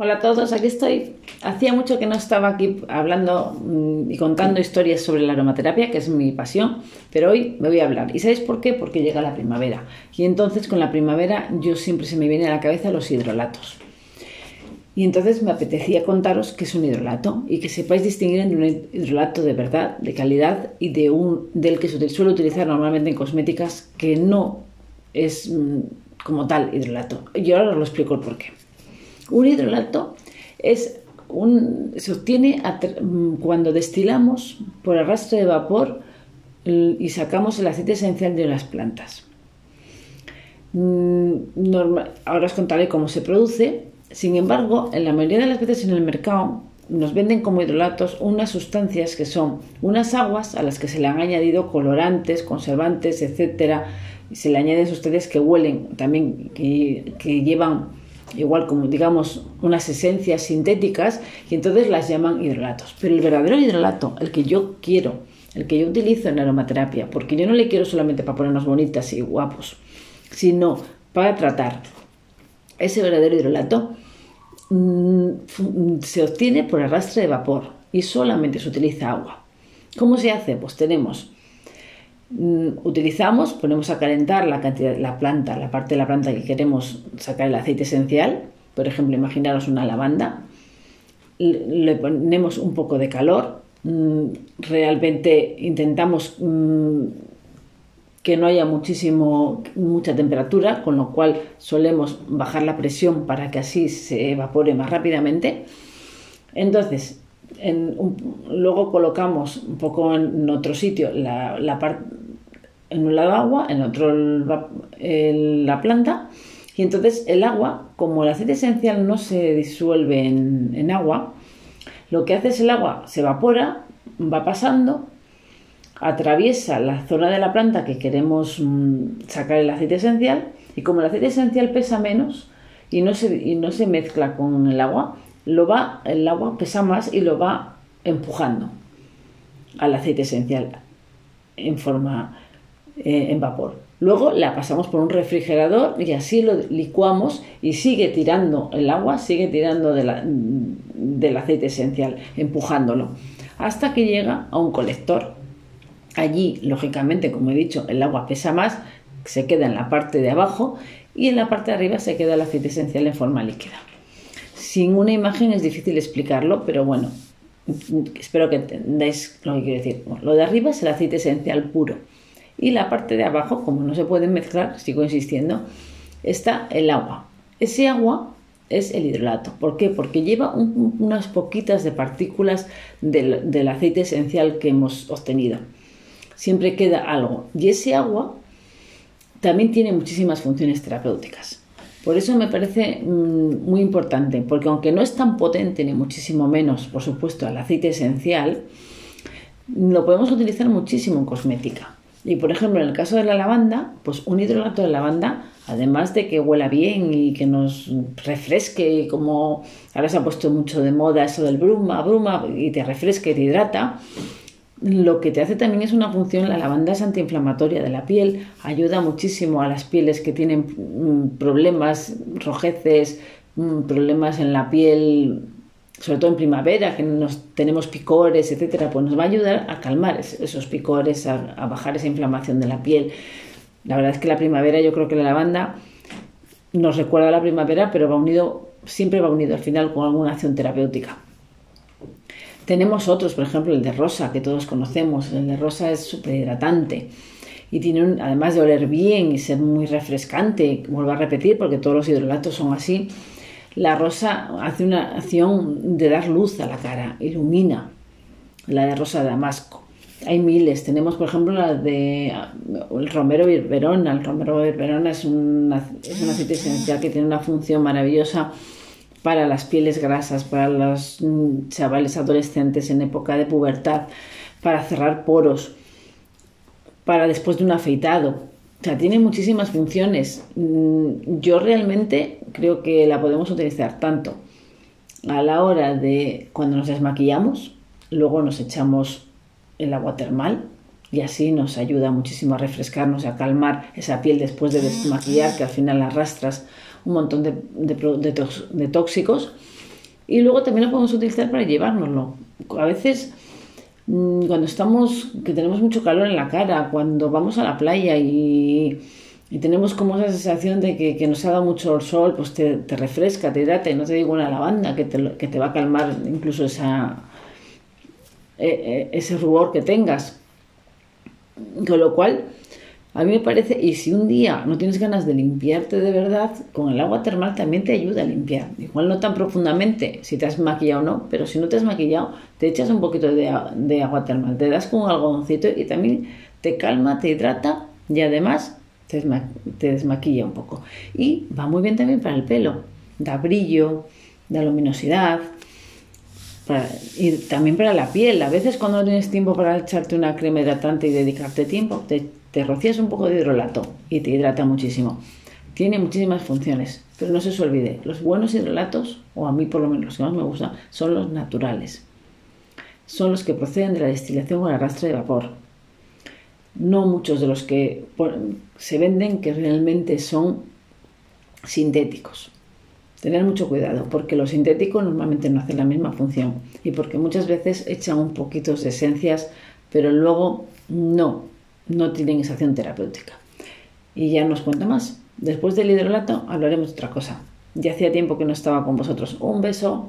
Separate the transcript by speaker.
Speaker 1: Hola a todos, aquí estoy. Hacía mucho que no estaba aquí hablando mm, y contando historias sobre la aromaterapia, que es mi pasión, pero hoy me voy a hablar. ¿Y sabéis por qué? Porque llega la primavera. Y entonces con la primavera yo siempre se me viene a la cabeza los hidrolatos. Y entonces me apetecía contaros qué es un hidrolato y que sepáis distinguir entre un hidrolato de verdad, de calidad y de un del que se suele utilizar normalmente en cosméticas que no es mm, como tal hidrolato. Y ahora os lo explico el por qué. Un hidrolato es un, se obtiene cuando destilamos por arrastre de vapor y sacamos el aceite esencial de las plantas. Mm, ahora os contaré cómo se produce. Sin embargo, en la mayoría de las veces en el mercado nos venden como hidrolatos unas sustancias que son unas aguas a las que se le han añadido colorantes, conservantes, etcétera. Se le añaden sustancias que huelen, también que llevan igual como digamos unas esencias sintéticas y entonces las llaman hidrolatos. Pero el verdadero hidrolato, el que yo quiero, el que yo utilizo en aromaterapia, porque yo no le quiero solamente para ponernos bonitas y guapos, sino para tratar. Ese verdadero hidrolato mm, se obtiene por arrastre de vapor y solamente se utiliza agua. ¿Cómo se hace? Pues tenemos Mm, utilizamos, ponemos a calentar la cantidad, la planta, la parte de la planta que queremos sacar el aceite esencial, por ejemplo, imaginaros una lavanda, le ponemos un poco de calor, mm, realmente intentamos mm, que no haya muchísimo, mucha temperatura, con lo cual solemos bajar la presión para que así se evapore más rápidamente. Entonces, luego colocamos un poco en otro sitio la, parte en un lado agua, en otro la planta y entonces el agua, como el aceite esencial no se disuelve en, agua, lo que hace es el agua se evapora, va pasando, atraviesa la zona de la planta que queremos mm, sacar el aceite esencial y como el aceite esencial pesa menos y no se, y no se mezcla con el agua, lo va, el agua pesa más y lo va empujando al aceite esencial en forma eh, en vapor. Luego la pasamos por un refrigerador y así lo licuamos y sigue tirando el agua, sigue tirando del aceite esencial, empujándolo, hasta que llega a un colector. Allí, lógicamente, como he dicho, el agua pesa más, se queda en la parte de abajo y en la parte de arriba se queda el aceite esencial en forma líquida. Sin una imagen es difícil explicarlo, pero bueno, espero que entendáis lo que quiero decir. lo de arriba es el aceite esencial puro y la parte de abajo, como no se pueden mezclar, sigo insistiendo, está el agua. Ese agua es el hidrolato. ¿Por qué? Porque lleva unas poquitas de partículas del, aceite esencial que hemos obtenido. Siempre queda algo. Y ese agua también tiene muchísimas funciones terapéuticas. Por eso me parece mm, muy importante, porque aunque no es tan potente ni muchísimo menos, por supuesto, el aceite esencial, lo podemos utilizar muchísimo en cosmética. Y por ejemplo, en el caso de la lavanda, pues un hidrolato de lavanda, además de que huela bien y que nos refresque, como ahora se ha puesto mucho de moda eso del bruma, bruma, y te refresca y te hidrata, lo que te hace también es una función, la lavanda es antiinflamatoria de la piel, ayuda muchísimo a las pieles que tienen mm, problemas, rojeces, mm, problemas en la piel, sobre todo en primavera, que nos, tenemos picores, etcétera, pues nos va a ayudar a calmar esos picores, a, bajar esa inflamación de la piel. La verdad es que la primavera, yo creo que la lavanda nos recuerda a la primavera, pero va unido, siempre va unido al final con alguna acción terapéutica. Tenemos otros, por ejemplo, el de rosa, que todos conocemos. El de rosa es súper hidratante y tiene, además de oler bien y ser muy refrescante, vuelvo a repetir, porque todos los hidrolatos son así, la rosa hace una acción de dar luz a la cara, ilumina, la de rosa de damasco. Hay miles, tenemos por ejemplo la de romero verona. El romero verona es una, es una aceite esencial que tiene una función maravillosa para las pieles grasas, para los mm, chavales adolescentes en época de pubertad, para cerrar poros, para después de un afeitado. O sea, tiene muchísimas funciones. Mm, yo realmente creo que la podemos utilizar tanto a la hora de cuando nos desmaquillamos, luego nos echamos el agua termal y así nos ayuda muchísimo a refrescarnos, a calmar esa piel después de desmaquillar que al final arrastras un montón de, tóxicos. Y luego también lo podemos utilizar para llevárnoslo. A veces cuando estamos, que tenemos mucho calor en la cara, cuando vamos a la playa y, tenemos como esa sensación de que, nos ha dado mucho el sol, pues te, refresca, te hidrata, y no te digo una lavanda que te, que te va a calmar incluso esa, e, e, ese rubor que tengas. Con lo cual, a mí me parece, y si un día no tienes ganas de limpiarte de verdad, con el agua termal también te ayuda a limpiar. Igual no tan profundamente, si te has maquillado o no, pero si no te has maquillado, te echas un poquito de, agua termal, te das con un algodoncito y también te calma, te hidrata y además te, desmaquilla un poco. Y va muy bien también para el pelo, da brillo, da luminosidad. y también para la piel. A veces cuando no tienes tiempo para echarte una crema hidratante y dedicarte tiempo, te te rocías un poco de hidrolato y te hidrata muchísimo. Tiene muchísimas funciones, pero no se os olvide, los buenos hidrolatos, o a mí por lo menos los que más me gustan, son los naturales. Son los que proceden de la destilación o el arrastre de vapor. No muchos de los que se venden que realmente son sintéticos. Tener mucho cuidado, porque los sintéticos normalmente no hacen la misma función y porque muchas veces echan un poquito de esencias, pero luego no no tienen esa acción terapéutica. Y ya nos cuenta más. Después del hidrolato hablaremos de otra cosa. Ya hacía tiempo que no estaba con vosotros. Un beso.